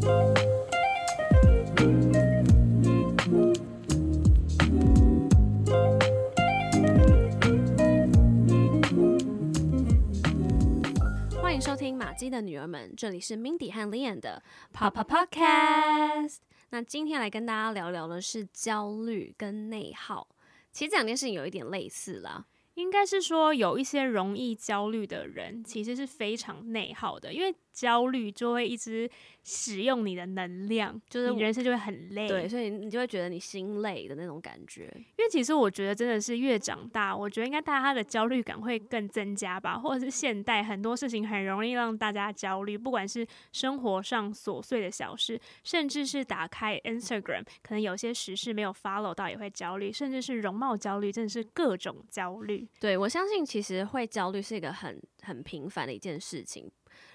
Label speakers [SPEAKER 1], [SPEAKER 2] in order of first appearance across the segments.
[SPEAKER 1] 欢迎收听马姬的女儿们，这里是 Mindy 和 Lian 的 Papa Podcast。那今天来跟大家聊聊的是焦虑跟内耗，其实这两件事情有一点类似啦。
[SPEAKER 2] 应该是说，有一些容易焦虑的人，其实是非常内耗的，因为焦虑就会一直使用你的能量，就是你人生就会很累。
[SPEAKER 1] 对，所以你就会觉得你心累的那种感觉。
[SPEAKER 2] 因为其实我觉得真的是越长大，我觉得应该大家的焦虑感会更增加吧，或者是现代很多事情很容易让大家焦虑，不管是生活上琐碎的小事，甚至是打开 Instagram，可能有些时事没有 follow 到也会焦虑，甚至是容貌焦虑，真的是各种焦虑。
[SPEAKER 1] 对，我相信其实会焦虑是一个很很平凡的一件事情。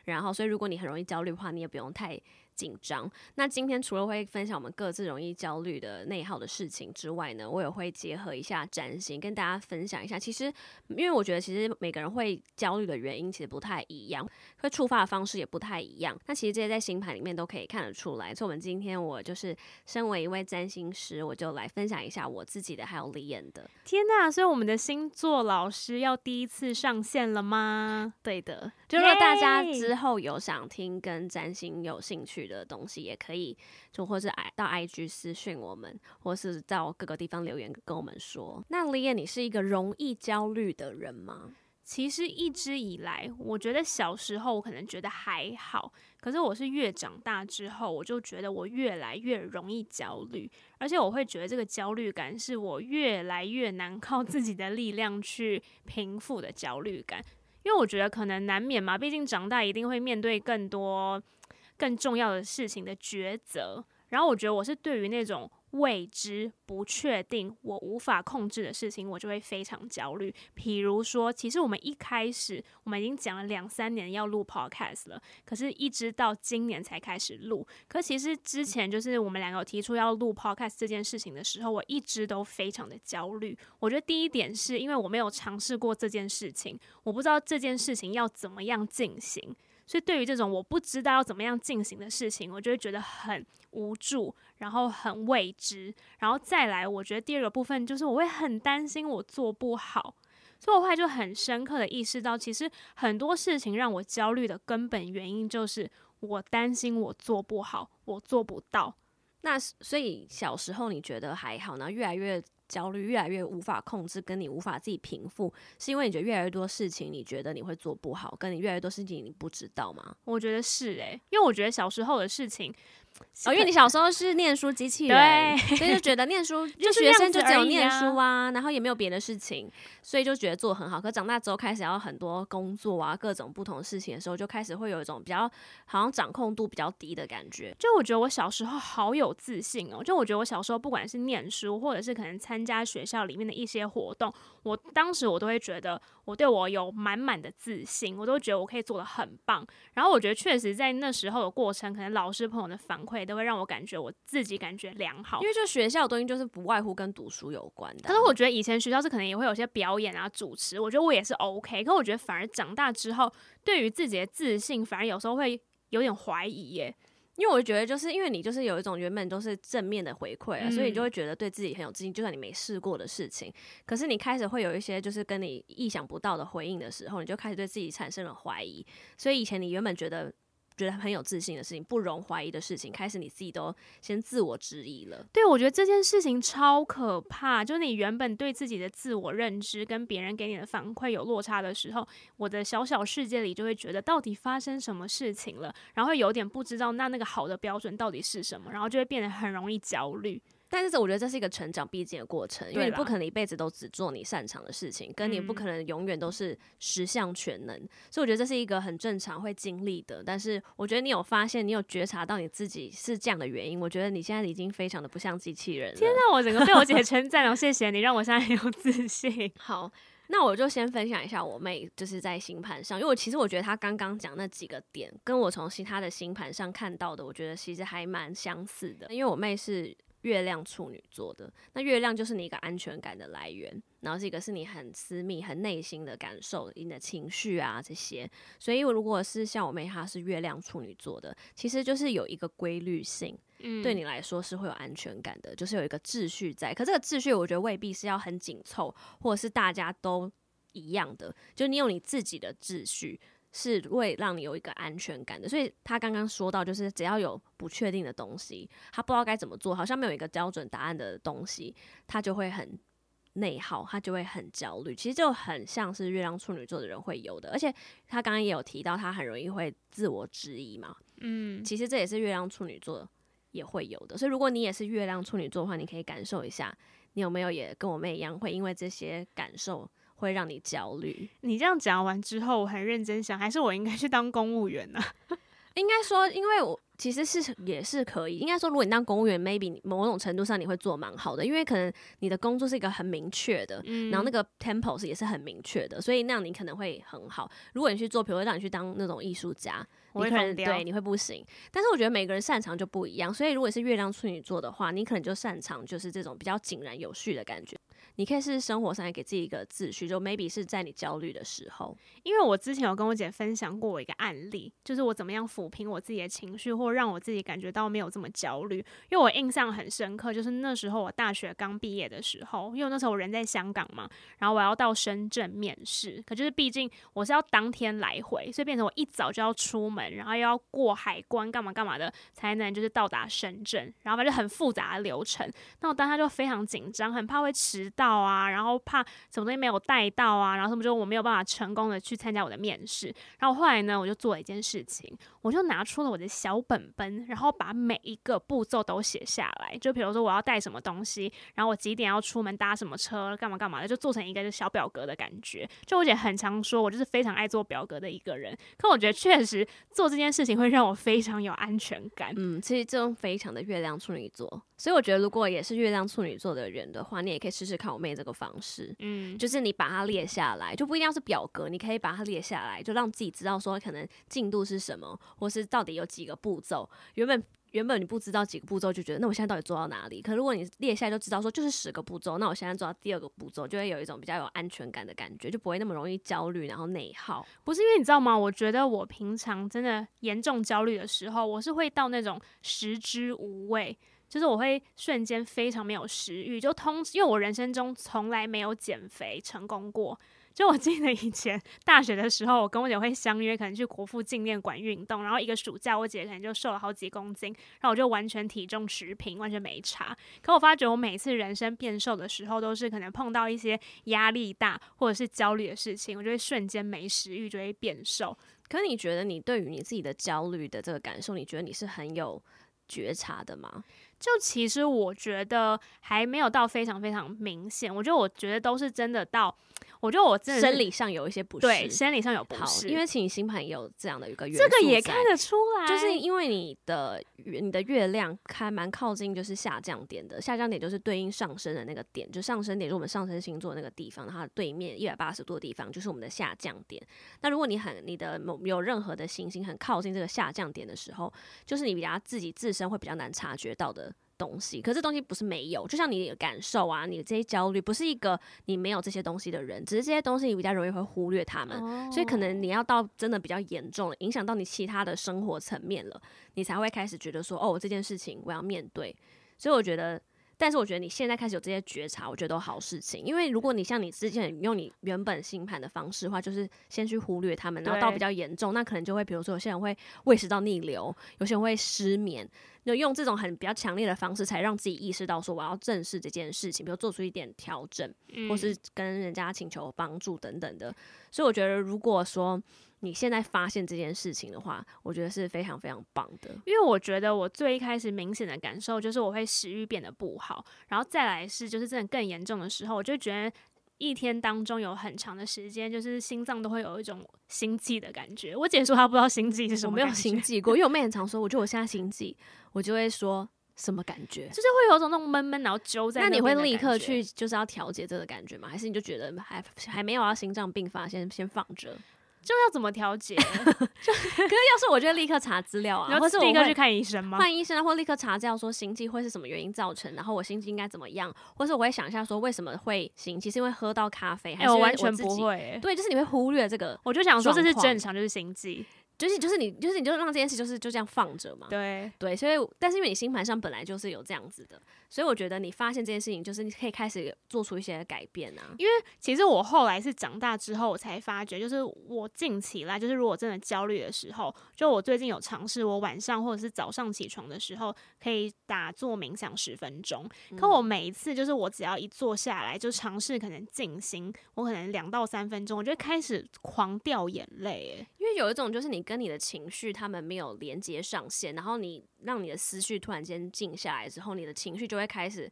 [SPEAKER 1] 然后，所以如果你很容易焦虑的话，你也不用太紧张。那今天除了会分享我们各自容易焦虑的内耗的事情之外呢，我也会结合一下占星，跟大家分享一下。其实，因为我觉得其实每个人会焦虑的原因其实不太一样，会触发的方式也不太一样。那其实这些在星盘里面都可以看得出来。所以，我们今天我就是身为一位占星师，我就来分享一下我自己的，还有 Lian 的。
[SPEAKER 2] 天呐！所以我们的星座老师要第一次上线了吗？
[SPEAKER 1] 对的，就如果大家之后有想听跟占星有兴趣的东西也可以，就或是到 IG 私讯我们，或是到各个地方留言跟我们说。那 Lian，你是一个容易焦虑的人吗？
[SPEAKER 2] 其实一直以来，我觉得小时候我可能觉得还好，可是我是越长大之后，我就觉得我越来越容易焦虑，而且我会觉得这个焦虑感是我越来越难靠自己的力量去平复的焦虑感，因为我觉得可能难免嘛，毕竟长大一定会面对更多。更重要的事情的抉择，然后我觉得我是对于那种未知、不确定、我无法控制的事情，我就会非常焦虑。比如说，其实我们一开始我们已经讲了两三年要录 podcast 了，可是一直到今年才开始录。可其实之前就是我们两个提出要录 podcast 这件事情的时候，我一直都非常的焦虑。我觉得第一点是因为我没有尝试过这件事情，我不知道这件事情要怎么样进行。所以，对于这种我不知道要怎么样进行的事情，我就会觉得很无助，然后很未知，然后再来，我觉得第二个部分就是我会很担心我做不好，所以我后来就很深刻的意识到，其实很多事情让我焦虑的根本原因就是我担心我做不好，我做不到。
[SPEAKER 1] 那所以小时候你觉得还好呢？越来越。焦虑越来越无法控制，跟你无法自己平复，是因为你觉得越来越多事情，你觉得你会做不好，跟你越来越多事情你不知道吗？
[SPEAKER 2] 我觉得是诶、因为我觉得小时候的事情。
[SPEAKER 1] 哦，因为你小时候是念书机器人，对，所以就觉得念书 就学生就只有念书啊，然后也没有别的事情，所以就觉得做很好。可长大之后开始要很多工作啊，各种不同的事情的时候，就开始会有一种比较好像掌控度比较低的感觉。
[SPEAKER 2] 就我觉得我小时候好有自信哦，就我觉得我小时候不管是念书，或者是可能参加学校里面的一些活动，我当时我都会觉得我对我有满满的自信，我都觉得我可以做的很棒。然后我觉得确实在那时候的过程，可能老师朋友的反馈都会让我感觉我自己感觉良好，
[SPEAKER 1] 因为就学校的东西就是不外乎跟读书有关的。
[SPEAKER 2] 可是我觉得以前学校是可能也会有些表演啊、主持，我觉得我也是 OK。可我觉得反而长大之后，对于自己的自信，反而有时候会有点怀疑耶。
[SPEAKER 1] 因为我觉得就是因为你就是有一种原本都是正面的回馈啊，嗯，所以你就会觉得对自己很有自信。就算你没试过的事情，可是你开始会有一些就是跟你意想不到的回应的时候，你就开始对自己产生了怀疑。所以以前你原本觉得。觉得很有自信的事情，不容怀疑的事情，开始你自己都先自我质疑了。
[SPEAKER 2] 对，我觉得这件事情超可怕。就你原本对自己的自我认知跟别人给你的反馈有落差的时候，我的小小世界里就会觉得到底发生什么事情了，然后有点不知道那那个好的标准到底是什么，然后就会变得很容易焦虑。
[SPEAKER 1] 但是我觉得这是一个成长必经的过程，因为你不可能一辈子都只做你擅长的事情，跟你不可能永远都是十项全能，嗯，所以我觉得这是一个很正常会经历的。但是我觉得你有发现，你有觉察到你自己是这样的原因，我觉得你现在已经非常的不像机器人了。
[SPEAKER 2] 天哪，我整个被我姐称赞了，谢谢你让我现在很有自信。
[SPEAKER 1] 好，那我就先分享一下我妹就是在星盘上，因为我其实我觉得她刚刚讲那几个点，跟我从其他的星盘上看到的，我觉得其实还蛮相似的。因为我妹是。月亮处女座的。那月亮就是你一个安全感的来源，然后是一个是你很私密、很内心的感受、你的情绪啊这些。所以如果是像我妹她是月亮处女座的，其实就是有一个规律性，嗯，对你来说是会有安全感的，就是有一个秩序在。可这个秩序我觉得未必是要很紧凑，或者是大家都一样的，就你有你自己的秩序。是会让你有一个安全感的，所以他刚刚说到，就是只要有不确定的东西，他不知道该怎么做，好像没有一个标准答案的东西，他就会很内耗，他就会很焦虑。其实就很像是月亮处女座的人会有的，而且他刚刚也有提到，他很容易会自我质疑嘛。嗯，其实这也是月亮处女座也会有的。所以如果你也是月亮处女座的话，你可以感受一下，你有没有也跟我妹一样，会因为这些感受。会让你焦虑。你这样讲完之后，我很认真想，还是我应该去当公务员呢？应该说，因为我其实是也是可以。应该说，如果你当公务员，maybe 某种程度上你会做蛮好的，因为可能你的工作是一个很明确的，嗯、然后那个 tempo 也是很明确的，所以那样你可能会很好。如果你去做，比如说让你去当那种艺术家，你可能对你会不行。但是我觉得每个人擅长就不一样，所以如果是月亮处女座的话，你可能就擅长就是这种比较井然有序的感觉。你可以是生活上也给自己一个秩序，就 maybe 是在你焦虑的时候，
[SPEAKER 2] 因为我之前有跟我姐分享过我一个案例，就是我怎么样抚平我自己的情绪，或让我自己感觉到没有这么焦虑。因为我印象很深刻，就是那时候我大学刚毕业的时候，因为那时候我人在香港嘛，然后我要到深圳面试，可就是毕竟我是要当天来回，所以变成我一早就要出门，然后又要过海关干嘛干嘛的，才能就是到达深圳，然后反正很复杂的流程。那我当时就非常紧张，很怕会迟到。到啊，然后怕什么东西没有带到啊，然后什么就我没有办法成功的去参加我的面试。然后后来呢，我就做了一件事情，我就拿出了我的小本本，然后把每一个步骤都写下来。就比如说我要带什么东西，然后我几点要出门搭什么车，干嘛干嘛的，就做成一个就小表格的感觉。就我姐很常说我就是非常爱做表格的一个人，可我觉得确实做这件事情会让我非常有安全感。
[SPEAKER 1] 嗯，其实这种非常的月亮处女座，所以我觉得如果也是月亮处女座的人的话，你也可以试试看。我妹这个方式，嗯，就是你把它列下来，就不一定要是表格，你可以把它列下来，就让自己知道说可能进度是什么，或是到底有几个步骤。原本原本你不知道几个步骤，就觉得那我现在到底做到哪里？可如果你列下来就知道说就是十个步骤，那我现在做到第二个步骤，就会有一种比较有安全感的感觉，就不会那么容易焦虑，然后内耗。
[SPEAKER 2] 不是因为你知道吗？我觉得我平常真的严重焦虑的时候，我是会到那种食之无味。就是我会瞬间非常没有食欲，就通，因为我人生中从来没有减肥成功过。就我记得以前大学的时候，我跟我姐会相约，可能去国父纪念馆运动，然后一个暑假，我姐可能就瘦了好几公斤，然后我就完全体重持平，完全没差。可我发觉我每次人生变瘦的时候，都是可能碰到一些压力大或者是焦虑的事情，我就会瞬间没食欲，就会变瘦。
[SPEAKER 1] 可你觉得你对于你自己的焦虑的这个感受，你觉得你是很有觉察的吗？
[SPEAKER 2] 就其实我觉得还没有到非常非常明显，我觉得我觉得都是真的到。我觉得我真的
[SPEAKER 1] 生理上有一些不适，
[SPEAKER 2] 对，生理上有不适，
[SPEAKER 1] 因为其实星盘有这样的一个月，
[SPEAKER 2] 这个也看得出来，
[SPEAKER 1] 就是因为你的你的月亮还蛮靠近就是下降点的，下降点就是对应上升的那个点，就上升点就是我们上升星座那个地方，它对面一百八十度的地方就是我们的下降点。那如果你很你的某有任何的行星很靠近这个下降点的时候，就是你比较自己自身会比较难察觉到的。东西，可是这东西不是没有，就像你的感受啊，你的这些焦虑，不是一个你没有这些东西的人，只是这些东西你比较容易会忽略他们，哦、所以可能你要到真的比较严重了，影响到你其他的生活层面了，你才会开始觉得说，哦，这件事情我要面对。所以我觉得，但是我觉得你现在开始有这些觉察，我觉得都好事情，因为如果你像你之前用你原本星盘的方式的话，就是先去忽略他们，然后到比较严重，那可能就会，比如说有些人会胃食道逆流，有些人会失眠。就用这种很比较强烈的方式，才让自己意识到说我要正视这件事情，比如做出一点调整，嗯、或是跟人家请求帮助等等的。所以我觉得，如果说你现在发现这件事情的话，我觉得是非常非常棒的。
[SPEAKER 2] 因为我觉得我最一开始明显的感受就是我会食欲变得不好，然后再来是就是真的更严重的时候，我就觉得。一天当中有很长的时间，就是心脏都会有一种心悸的感觉。我姐说她不知道心悸是什么，
[SPEAKER 1] 我没有心悸过，因 为我妹很常说，我觉得我现在心悸，我就会说什么感觉，
[SPEAKER 2] 就是会有种那种闷闷，然后揪在那。
[SPEAKER 1] 那你会立刻去就是要调节这个感觉吗？还是你就觉得还还没有要心脏病发，先先放着？
[SPEAKER 2] 就要怎么调节？
[SPEAKER 1] 就 可是要是我就立刻查资料啊，或是
[SPEAKER 2] 立刻去看医生吗？
[SPEAKER 1] 换医生啊，或立刻查资料说心悸会是什么原因造成，然后我心悸应该怎么样？或是我会想一下说为什么会心悸，是因为喝到咖啡，还是我、欸、
[SPEAKER 2] 我完全不会、欸？
[SPEAKER 1] 对，就是你会忽略这个，
[SPEAKER 2] 我就想说这是正常，就是心悸。
[SPEAKER 1] 就是就是你就是你就让这件事就是就这样放着嘛，
[SPEAKER 2] 对
[SPEAKER 1] 对，所以但是因为你星盘上本来就是有这样子的，所以我觉得你发现这件事情，就是你可以开始做出一些改变啊。
[SPEAKER 2] 因为其实我后来是长大之后，我才发觉，就是我近期来，就是如果真的焦虑的时候，就我最近有尝试，我晚上或者是早上起床的时候，可以打坐冥想十分钟。可我每一次就是我只要一坐下来，就尝试可能静心，我可能两到三分钟，我就开始狂掉眼泪，哎，
[SPEAKER 1] 因为有一种就是你。跟你的情绪，他们没有连接上线，然后你让你的思绪突然间静下来之后，你的情绪就会开始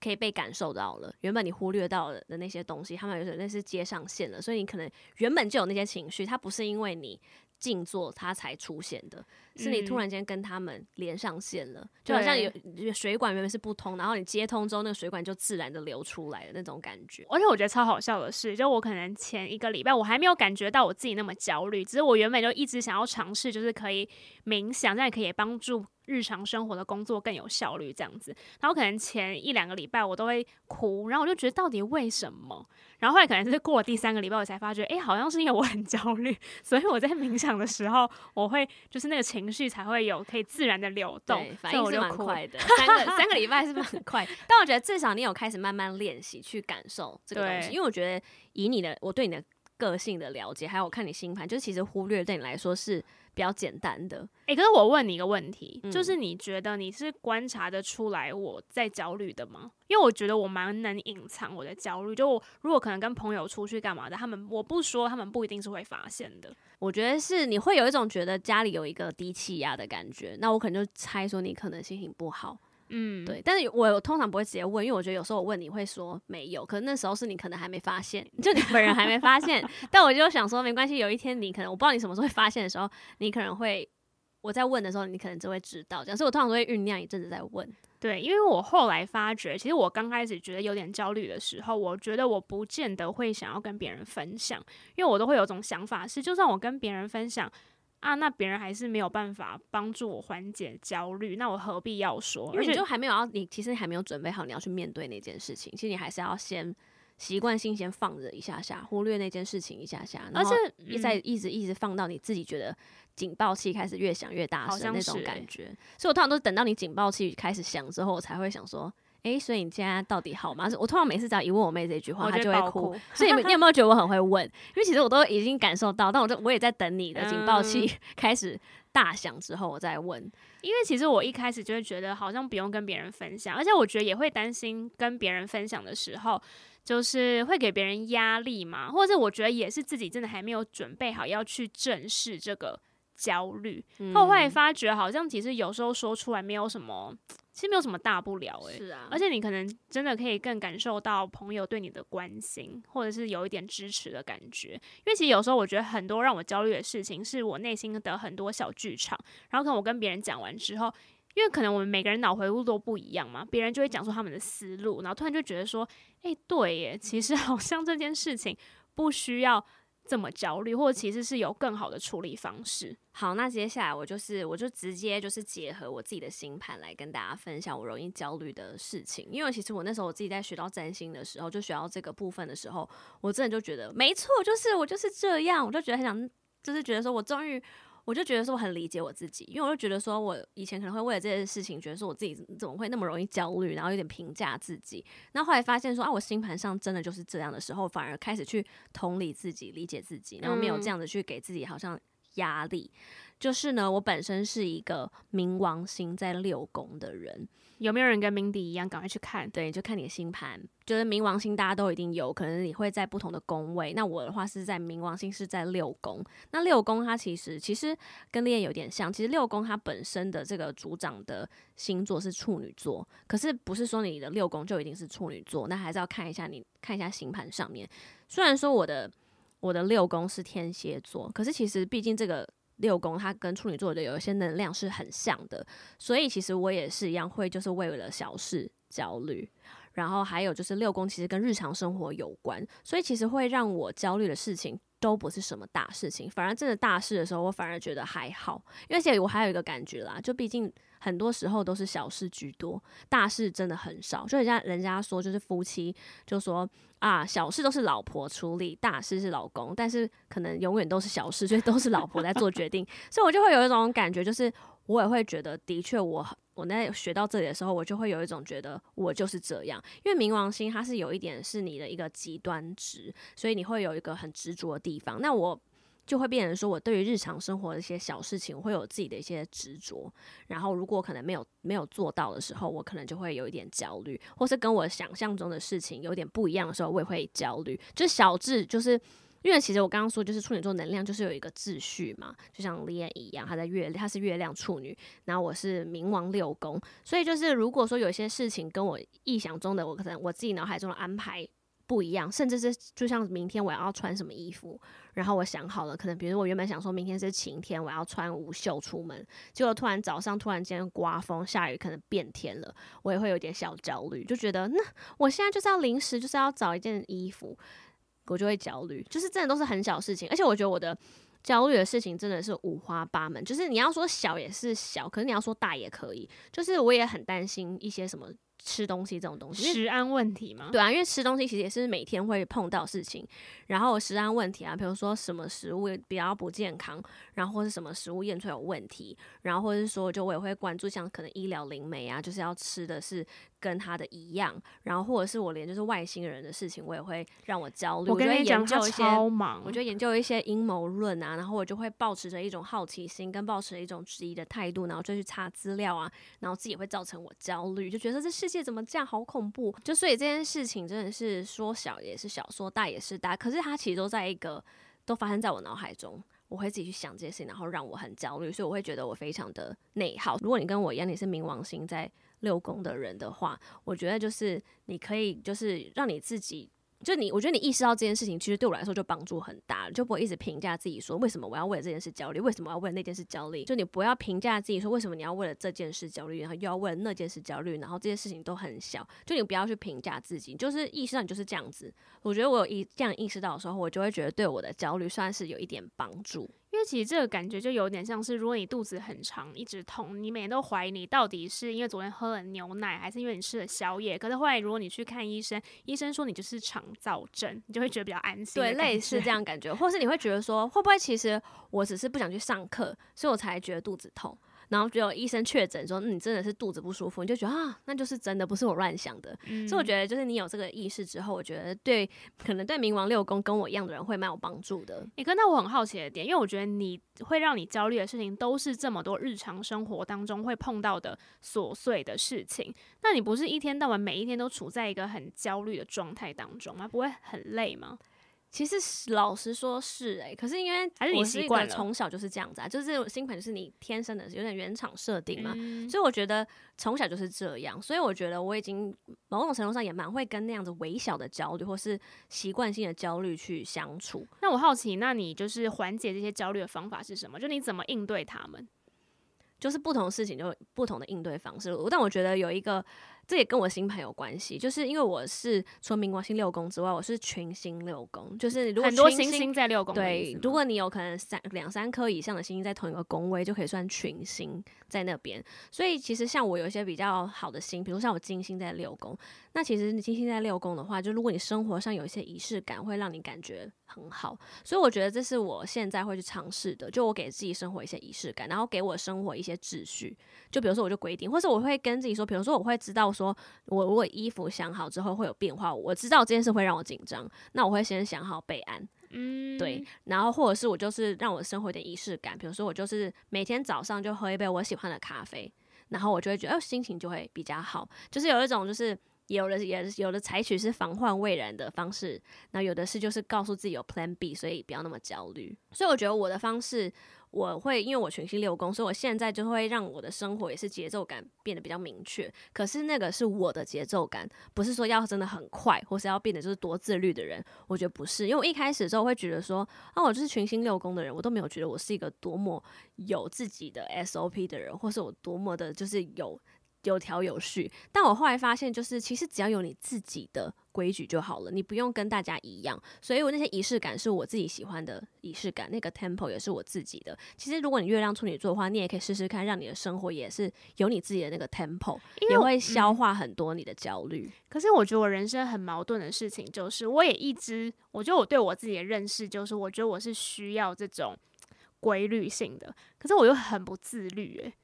[SPEAKER 1] 可以被感受到了。原本你忽略到的那些东西，他们有点类似接上线了，所以你可能原本就有那些情绪，它不是因为你。静坐，它才出现的，是你突然间跟他们连上线了，嗯、就好像有水管原本是不通，然后你接通之后，那个水管就自然的流出来的那种感觉。
[SPEAKER 2] 而且我觉得超好笑的是，就我可能前一个礼拜我还没有感觉到我自己那么焦虑，只是我原本就一直想要尝试，就是可以冥想，这样也可以帮助。日常生活的工作更有效率，这样子。然后可能前一两个礼拜我都会哭，然后我就觉得到底为什么？然后后来可能是过了第三个礼拜，我才发觉，哎，好像是因为我很焦虑，所以我在冥想的时候，我会就是那个情绪才会有可以自然的流动，
[SPEAKER 1] 反应是蛮快的。三个三个礼拜是不是很快？但我觉得至少你有开始慢慢练习去感受这个东西，因为我觉得以你的我对你的个性的了解，还有我看你星盘，就是其实忽略对你来说是。比较简单的，
[SPEAKER 2] 诶、欸，可是我问你一个问题，嗯、就是你觉得你是观察得出来我在焦虑的吗？因为我觉得我蛮能隐藏我的焦虑，就我如果可能跟朋友出去干嘛的，他们我不说，他们不一定是会发现的。
[SPEAKER 1] 我觉得是你会有一种觉得家里有一个低气压的感觉，那我可能就猜说你可能心情不好。嗯，对，但是我通常不会直接问，因为我觉得有时候我问你会说没有，可是那时候是你可能还没发现，就你本人还没发现。但我就想说没关系，有一天你可能我不知道你什么时候会发现的时候，你可能会我在问的时候，你可能就会知道这样，所以我通常都会酝酿一阵子再问。
[SPEAKER 2] 对，因为我后来发觉，其实我刚开始觉得有点焦虑的时候，我觉得我不见得会想要跟别人分享，因为我都会有种想法是，就算我跟别人分享。啊，那别人还是没有办法帮助我缓解焦虑，那我何必要说？
[SPEAKER 1] 因为你就还没有要，你其实还没有准备好你要去面对那件事情。其实你还是要先习惯性先放着一下下，忽略那件事情一下下，然后一再一直一直放到你自己觉得警报器开始越响越大声那种感觉。欸、所以我通常都是等到你警报器开始响之后，我才会想说。诶、欸，所以你现在到底好吗？我通常每次只要一问我妹这句话，她就会哭。所以你，有没有觉得我很会问？因为其实我都已经感受到，但我就我也在等你的警报器 开始大响之后，我再问。
[SPEAKER 2] 因为其实我一开始就会觉得好像不用跟别人分享，而且我觉得也会担心跟别人分享的时候，就是会给别人压力嘛，或者我觉得也是自己真的还没有准备好要去正视这个焦虑。后来发觉好像其实有时候说出来没有什么。其实没有什么大不了诶、欸，是啊，而且你可能真的可以更感受到朋友对你的关心，或者是有一点支持的感觉。因为其实有时候我觉得很多让我焦虑的事情，是我内心的很多小剧场。然后可能我跟别人讲完之后，因为可能我们每个人脑回路都不一样嘛，别人就会讲出他们的思路，然后突然就觉得说，诶，对耶，其实 好像这件事情不需要。这么焦虑，或者其实是有更好的处理方式。
[SPEAKER 1] 好，那接下来我就是，我就直接就是结合我自己的星盘来跟大家分享我容易焦虑的事情。因为其实我那时候我自己在学到占星的时候，就学到这个部分的时候，我真的就觉得没错，就是我就是这样，我就觉得很想，就是觉得说我终于。我就觉得说我很理解我自己，因为我就觉得说我以前可能会为了这件事情，觉得说我自己怎么会那么容易焦虑，然后有点评价自己。那后来发现说啊，我星盘上真的就是这样的时候，反而开始去同理自己、理解自己，然后没有这样子去给自己好像压力。嗯、就是呢，我本身是一个冥王星在六宫的人。
[SPEAKER 2] 有没有人跟 Mindy 一样？赶快去看。对，
[SPEAKER 1] 就看你的星盘，就是冥王星，大家都一定有可能你会在不同的宫位。那我的话是在冥王星是在六宫。那六宫它其实其实跟烈有点像。其实六宫它本身的这个主掌的星座是处女座，可是不是说你的六宫就一定是处女座，那还是要看一下你看一下星盘上面。虽然说我的我的六宫是天蝎座，可是其实毕竟这个。六宫它跟处女座的有一些能量是很像的，所以其实我也是一样会就是为了小事焦虑，然后还有就是六宫其实跟日常生活有关，所以其实会让我焦虑的事情都不是什么大事情，反而真的大事的时候，我反而觉得还好，因为现在我还有一个感觉啦，就毕竟很多时候都是小事居多，大事真的很少。就人家人家说，就是夫妻就说啊，小事都是老婆处理，大事是老公，但是可能永远都是小事，所以都是老婆在做决定，所以我就会有一种感觉，就是我也会觉得，的确我。我在学到这里的时候，我就会有一种觉得我就是这样，因为冥王星它是有一点是你的一个极端值，所以你会有一个很执着的地方。那我就会变成说，我对于日常生活的一些小事情，我会有自己的一些执着。然后如果可能没有没有做到的时候，我可能就会有一点焦虑，或是跟我想象中的事情有点不一样的时候，我也会焦虑。就小智就是。因为其实我刚刚说，就是处女座能量就是有一个秩序嘛，就像 Liam 一样，他在月，他是月亮处女，然后我是冥王六宫，所以就是如果说有些事情跟我臆想中的，我可能我自己脑海中的安排不一样，甚至是就像明天我要穿什么衣服，然后我想好了，可能比如我原本想说明天是晴天，我要穿无袖出门，结果突然早上突然间刮风下雨，可能变天了，我也会有点小焦虑，就觉得那我现在就是要临时就是要找一件衣服。我就会焦虑，就是真的都是很小事情，而且我觉得我的焦虑的事情真的是五花八门，就是你要说小也是小，可是你要说大也可以，就是我也很担心一些什么。吃东西这种东西，
[SPEAKER 2] 食安问题吗？
[SPEAKER 1] 对啊，因为吃东西其实也是每天会碰到事情，然后食安问题啊，比如说什么食物比较不健康，然后或是什么食物验出有问题，然后或者是说，就我也会关注像可能医疗灵媒啊，就是要吃的是跟他的一样，然后或者是我连就是外星人的事情，我也会让我焦虑。
[SPEAKER 2] 我跟你讲，
[SPEAKER 1] 他
[SPEAKER 2] 超忙，
[SPEAKER 1] 我就研究一些阴谋论啊，然后我就会抱持着一种好奇心，跟抱持着一种质疑的态度，然后就去查资料啊，然后自己也会造成我焦虑，就觉得这世界怎么这样，好恐怖！就所以这件事情真的是说小也是小，说大也是大。可是它其实都在一个都发生在我脑海中，我会自己去想这些事情，然后让我很焦虑。所以我会觉得我非常的内耗。如果你跟我一样，你是冥王星在六宫的人的话，我觉得就是你可以就是让你自己。就你，我觉得你意识到这件事情，其实对我来说就帮助很大了，就不会一直评价自己说为什么我要为了这件事焦虑，为什么要为了那件事焦虑。就你不要评价自己说为什么你要为了这件事焦虑，然后又要为了那件事焦虑，然后这些事情都很小。就你不要去评价自己，就是意识到你就是这样子。我觉得我有一这样意识到的时候，我就会觉得对我的焦虑算是有一点帮助。
[SPEAKER 2] 因为其实这个感觉就有点像是，如果你肚子很长，一直痛，你每天都怀疑你到底是因为昨天喝了牛奶，还是因为你吃了宵夜。可是后来如果你去看医生，医生说你就是肠燥症，你就会觉得比较安心。
[SPEAKER 1] 对，类似这样感觉，或是你会觉得说，会不会其实我只是不想去上课，所以我才觉得肚子痛。然后只有医生确诊说，嗯，你真的是肚子不舒服，你就觉得啊，那就是真的，不是我乱想的。嗯。所以我觉得，就是你有这个意识之后，我觉得对，可能对冥王六宫跟我一样的人会蛮有帮助的。
[SPEAKER 2] 你跟那我很好奇的点，因为我觉得你会让你焦虑的事情，都是这么多日常生活当中会碰到的琐碎的事情。那你不是一天到晚每一天都处在一个很焦虑的状态当中吗？不会很累吗？
[SPEAKER 1] 其实老实说是哎、欸，可是因为我是一个从小就是这样子啊，就是这种星盘就是你天生的，有点原厂设定嘛，嗯、所以我觉得从小就是这样，所以我觉得我已经某种程度上也蛮会跟那样子微小的焦虑或是习惯性的焦虑去相处。
[SPEAKER 2] 那我好奇，那你就是缓解这些焦虑的方法是什么？就你怎么应对他们？
[SPEAKER 1] 就是不同的事情就不同的应对方式，但我觉得有一个。这也跟我星盘有关系，就是因为我是除了冥王星六宫之外，我是群星六宫，就是如果
[SPEAKER 2] 很多星星在六宫，
[SPEAKER 1] 对，如果你有可能三两三颗以上的星星在同一个宫位，就可以算群星在那边。所以其实像我有一些比较好的星，比如像我金星在六宫，那其实你金星在六宫的话，就如果你生活上有一些仪式感，会让你感觉很好。所以我觉得这是我现在会去尝试的，就我给自己生活一些仪式感，然后给我生活一些秩序。就比如说，我就规定，或者我会跟自己说，比如说我会知道。说我如果衣服想好之后会有变化，我知道这件事会让我紧张，那我会先想好备案，嗯，对，然后或者是我就是让我生活一点仪式感，比如说我就是每天早上就喝一杯我喜欢的咖啡，然后我就会觉得，哦，心情就会比较好，就是有一种就是有的也有的采取是防患未然的方式，那有的是就是告诉自己有 Plan B，所以不要那么焦虑，所以我觉得我的方式。我会因为我群星六宫，所以我现在就会让我的生活也是节奏感变得比较明确。可是那个是我的节奏感，不是说要真的很快，或是要变得就是多自律的人。我觉得不是，因为我一开始的时候会觉得说，啊，我就是群星六宫的人，我都没有觉得我是一个多么有自己的 SOP 的人，或是我多么的就是有有条有序。但我后来发现，就是其实只要有你自己的规矩就好了，你不用跟大家一样。所以我那些仪式感是我自己喜欢的仪式感，那个 tempo 也是我自己的。其实如果你月亮处女座的话，你也可以试试看，让你的生活也是有你自己的那个 tempo，也会消化很多你的焦虑。
[SPEAKER 2] 可是我觉得我人生很矛盾的事情就是，我也一直，我觉得我对我自己的认识就是，我觉得我是需要这种。规律性的，可是我又很不自律，诶，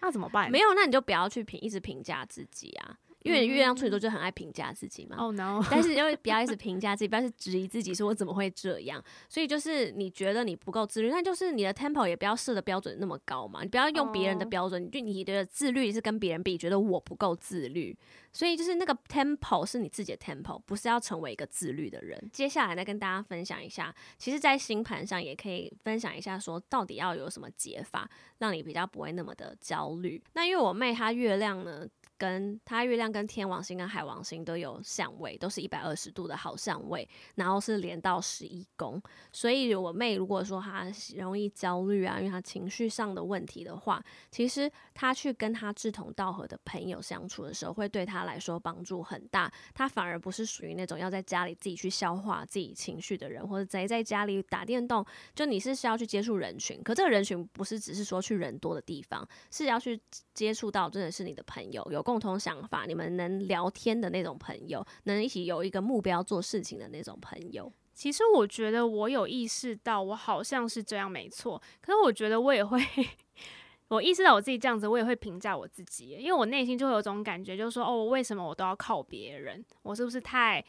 [SPEAKER 2] 那怎么办？
[SPEAKER 1] 没有，那你就不要去评，一直评价自己啊。因为月亮处女座就很爱评价自己嘛。
[SPEAKER 2] 哦、oh, no！
[SPEAKER 1] 但是因为不要一直评价自己，不要去质疑自己，说我怎么会这样？所以就是你觉得你不够自律，那就是你的 tempo 也不要设的标准那么高嘛。你不要用别人的标准，你、oh. 就你的自律是跟别人比，觉得我不够自律。所以就是那个 tempo 是你自己的 tempo，不是要成为一个自律的人。接下来再，跟大家分享一下，其实，在星盘上也可以分享一下，说到底要有什么解法，让你比较不会那么的焦虑。那因为我妹她月亮呢。跟他月亮跟天王星跟海王星都有相位，都是一百二十度的好相位，然后是连到十一宫，所以我妹如果说她容易焦虑啊，因为她情绪上的问题的话，其实她去跟她志同道合的朋友相处的时候，会对她来说帮助很大。她反而不是属于那种要在家里自己去消化自己情绪的人，或者宅在家里打电动。就你是需要去接触人群，可这个人群不是只是说去人多的地方，是要去接触到真的是你的朋友有。共同想法，你们能聊天的那种朋友，能一起有一个目标做事情的那种朋友。
[SPEAKER 2] 其实我觉得我有意识到，我好像是这样，没错。可是我觉得我也会，我意识到我自己这样子，我也会评价我自己，因为我内心就会有种感觉，就是说，哦，为什么我都要靠别人？我是不是太，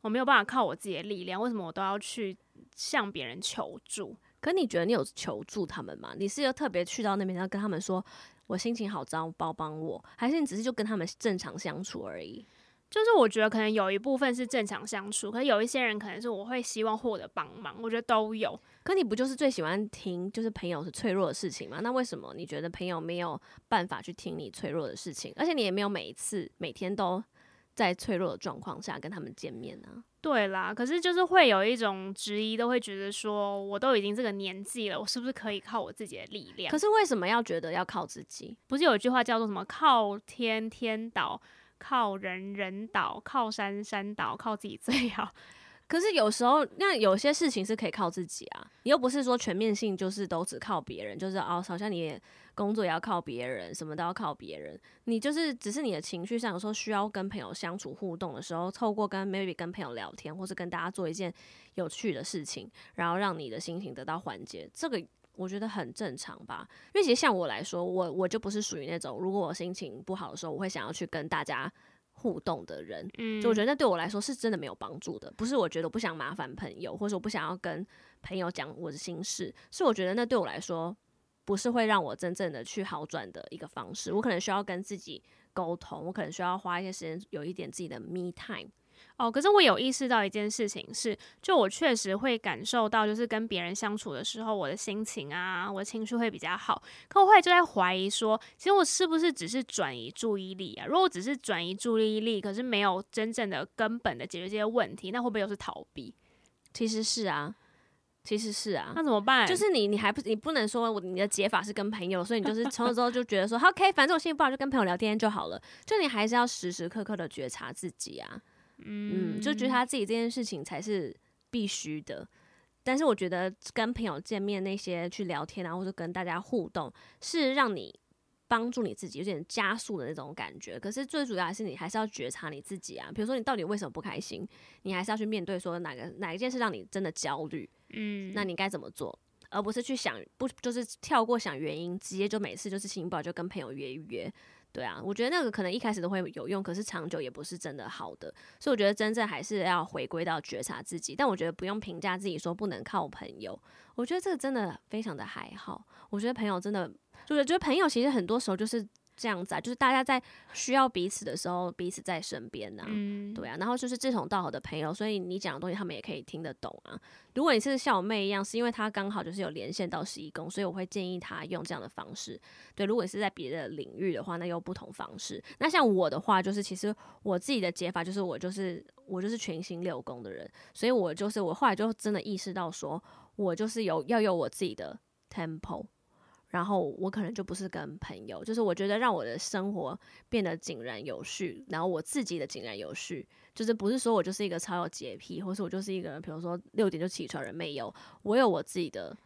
[SPEAKER 2] 我没有办法靠我自己的力量？为什么我都要去向别人求助？
[SPEAKER 1] 可你觉得你有求助他们吗？你是要特别去到那边，然后跟他们说？我心情好糟，帮帮我，还是你只是就跟他们正常相处而已？
[SPEAKER 2] 就是我觉得可能有一部分是正常相处，可是有一些人可能是我会希望获得帮忙，我觉得都有。
[SPEAKER 1] 可你不就是最喜欢听就是朋友是脆弱的事情吗？那为什么你觉得朋友没有办法去听你脆弱的事情？而且你也没有每一次每天都在脆弱的状况下跟他们见面呢、啊？
[SPEAKER 2] 对啦，可是就是会有一种质疑，都会觉得说，我都已经这个年纪了，我是不是可以靠我自己的力量？
[SPEAKER 1] 可是为什么要觉得要靠自己？
[SPEAKER 2] 不是有一句话叫做什么“靠天天倒，靠人人倒，靠山山倒，靠自己最好”？
[SPEAKER 1] 可是有时候，那有些事情是可以靠自己啊，你又不是说全面性就是都只靠别人，就是哦，好像你。工作也要靠别人，什么都要靠别人。你就是只是你的情绪上，有时候需要跟朋友相处互动的时候，透过跟 maybe 跟朋友聊天，或是跟大家做一件有趣的事情，然后让你的心情得到缓解。这个我觉得很正常吧。因为其实像我来说，我我就不是属于那种如果我心情不好的时候，我会想要去跟大家互动的人。嗯，就我觉得那对我来说是真的没有帮助的。不是我觉得我不想麻烦朋友，或者说我不想要跟朋友讲我的心事，是我觉得那对我来说。不是会让我真正的去好转的一个方式，我可能需要跟自己沟通，我可能需要花一些时间，有一点自己的 me time。
[SPEAKER 2] 哦，可是我有意识到一件事情是，就我确实会感受到，就是跟别人相处的时候，我的心情啊，我的情绪会比较好。可我后来就在怀疑说，其实我是不是只是转移注意力啊？如果我只是转移注意力，可是没有真正的根本的解决这些问题，那会不会又是逃避？
[SPEAKER 1] 其实是啊。其实是啊，
[SPEAKER 2] 那怎么办？
[SPEAKER 1] 就是你，你还不，你不能说我你的解法是跟朋友，所以你就是从此之后就觉得说，OK，反正我心情不好就跟朋友聊天就好了。就你还是要时时刻刻的觉察自己啊，嗯，嗯，就觉得他自己这件事情才是必须的。但是我觉得跟朋友见面那些去聊天啊，或者跟大家互动，是让你。帮助你自己有点加速的那种感觉，可是最主要的是你还是要觉察你自己啊。比如说你到底为什么不开心，你还是要去面对说哪个哪一件事让你真的焦虑，嗯，那你该怎么做，而不是去想不就是跳过想原因，直接就每次就是心情不好就跟朋友约一约。对啊，我觉得那个可能一开始都会有用，可是长久也不是真的好的。所以我觉得真正还是要回归到觉察自己。但我觉得不用评价自己说不能靠朋友，我觉得这个真的非常的还好。我觉得朋友真的就是，觉得朋友其实很多时候就是。这样子啊，就是大家在需要彼此的时候，彼此在身边呐、啊嗯。对啊，然后就是志同道合的朋友，所以你讲的东西他们也可以听得懂啊。如果你是像我妹一样，是因为她刚好就是有连线到十一宫，所以我会建议她用这样的方式。对，如果你是在别的领域的话，那又不同方式。那像我的话，就是其实我自己的解法就是我就是我就是全星六宫的人，所以我就是我后来就真的意识到说，我就是有要有我自己的 tempo。然后我可能就不是跟朋友，就是我觉得让我的生活变得井然有序，然后我自己的井然有序，就是不是说我就是一个超有洁癖，或是我就是一个比如说六点就起床人，没有，我有我自己的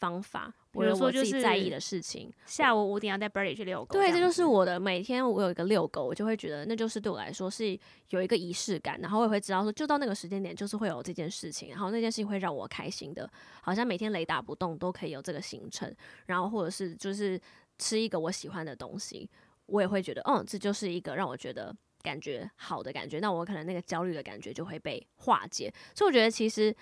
[SPEAKER 1] 方法。我有我自己在意的事情，
[SPEAKER 2] 下午五点要带 Birdy 去遛狗。
[SPEAKER 1] 对，这就是我的每天。我有一个遛狗，我就会觉得那就是对我来说是有一个仪式感，然后我也会知道说，就到那个时间点，就是会有这件事情，然后那件事情会让我开心的，好像每天雷打不动都可以有这个行程，然后或者是就是吃一个我喜欢的东西，我也会觉得，嗯，这就是一个让我觉得感觉好的感觉，那我可能那个焦虑的感觉就会被化解。所以我觉得其实。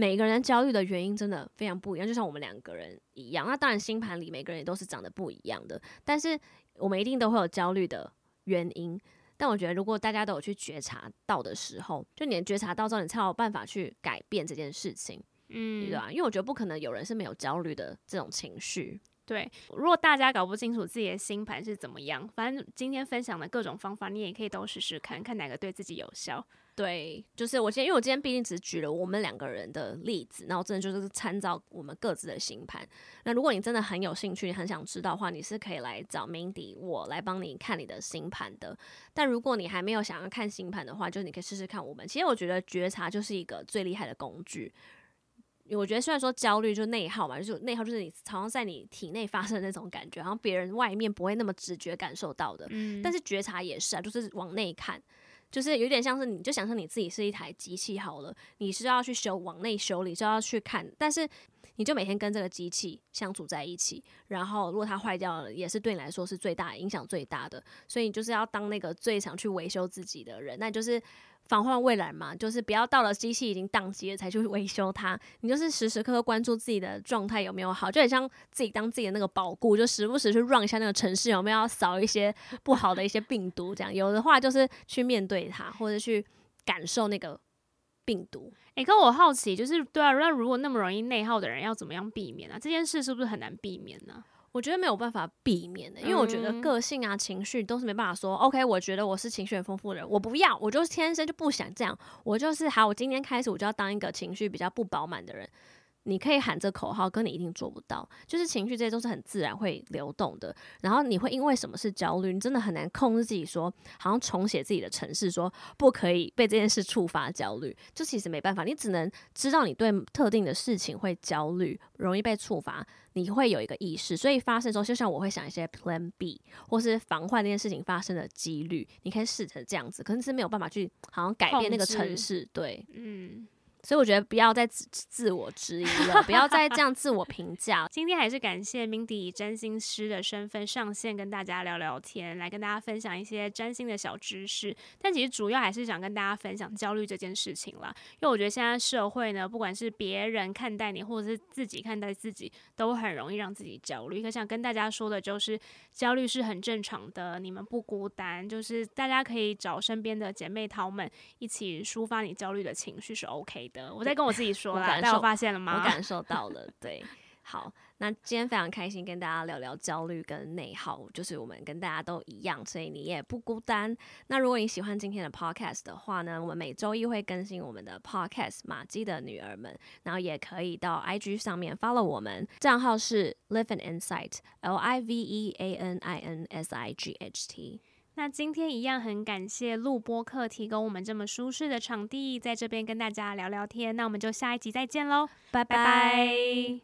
[SPEAKER 1] 每个人焦虑的原因真的非常不一样，就像我们两个人一样。那当然，星盘里每个人也都是长得不一样的，但是我们一定都会有焦虑的原因。但我觉得，如果大家都有去觉察到的时候，就你觉察到之后，你才有办法去改变这件事情，嗯，对吧？因为我觉得不可能有人是没有焦虑的这种情绪。
[SPEAKER 2] 对，如果大家搞不清楚自己的星盘是怎么样，反正今天分享的各种方法，你也可以都试试看，看哪个对自己有效。
[SPEAKER 1] 对，就是我今天，因为我今天毕竟只举了我们两个人的例子，那我真的就是参照我们各自的星盘。那如果你真的很有兴趣，你很想知道的话，你是可以来找 Mindy 我来帮你看你的星盘的。但如果你还没有想要看星盘的话，就你可以试试看我们。其实我觉得觉察就是一个最厉害的工具。我觉得虽然说焦虑就是内耗嘛，就是内耗就是你好像在你体内发生的那种感觉，然后别人外面不会那么直觉感受到的。嗯，但是觉察也是啊，就是往内看。就是有点像是，你就想象你自己是一台机器好了，你是要去修，往内修理，就要去看，但是你就每天跟这个机器相处在一起，然后如果它坏掉了，也是对你来说是最大影响最大的，所以你就是要当那个最想去维修自己的人，那就是。防患未然嘛，就是不要到了机器已经宕机了才去维修它。你就是时时刻刻关注自己的状态有没有好，就很像自己当自己的那个保固，就时不时去 run 一下那个城市有没有扫一些不好的一些病毒，这样有的话就是去面对它，或者去感受那个病毒。
[SPEAKER 2] 诶、欸，可我好奇，就是对啊，那如果那么容易内耗的人要怎么样避免啊？这件事是不是很难避免呢？
[SPEAKER 1] 我觉得没有办法避免的，因为我觉得个性啊、情绪都是没办法说。OK，我觉得我是情绪很丰富的人，我不要，我就是天生就不想这样，我就是好，我今天开始我就要当一个情绪比较不饱满的人。你可以喊这口号，跟你一定做不到。就是情绪这些都是很自然会流动的，然后你会因为什么是焦虑，你真的很难控制自己说，说好像重写自己的城市，说不可以被这件事触发焦虑。就其实没办法，你只能知道你对特定的事情会焦虑，容易被触发，你会有一个意识。所以发生之后，就像我会想一些 Plan B，或是防患这件事情发生的几率，你可以试着这样子，可是是没有办法去好像改变那个城市。对，嗯。所以我觉得不要再自自我质疑了，不要再这样自我评价。
[SPEAKER 2] 今天还是感谢 Mindy 以占星师的身份上线，跟大家聊聊天，来跟大家分享一些占星的小知识。但其实主要还是想跟大家分享焦虑这件事情啦，因为我觉得现在社会呢，不管是别人看待你，或者是自己看待自己，都很容易让自己焦虑。可想跟大家说的就是，焦虑是很正常的，你们不孤单，就是大家可以找身边的姐妹淘们一起抒发你焦虑的情绪是 OK 的，我在跟我自己说啦，大家发现了吗？
[SPEAKER 1] 我感受到了，对，好，那今天非常开心跟大家聊聊焦虑跟内耗，就是我们跟大家都一样，所以你也不孤单。那如果你喜欢今天的 podcast 的话呢，我们每周一会更新我们的 podcast《马姬的女儿们》，然后也可以到 IG 上面 follow 我们，账号是 Live an Insight，L I V E A N I N S I G H T。
[SPEAKER 2] 那今天一样很感谢录播客提供我们这么舒适的场地，在这边跟大家聊聊天。那我们就下一集再见喽，拜拜。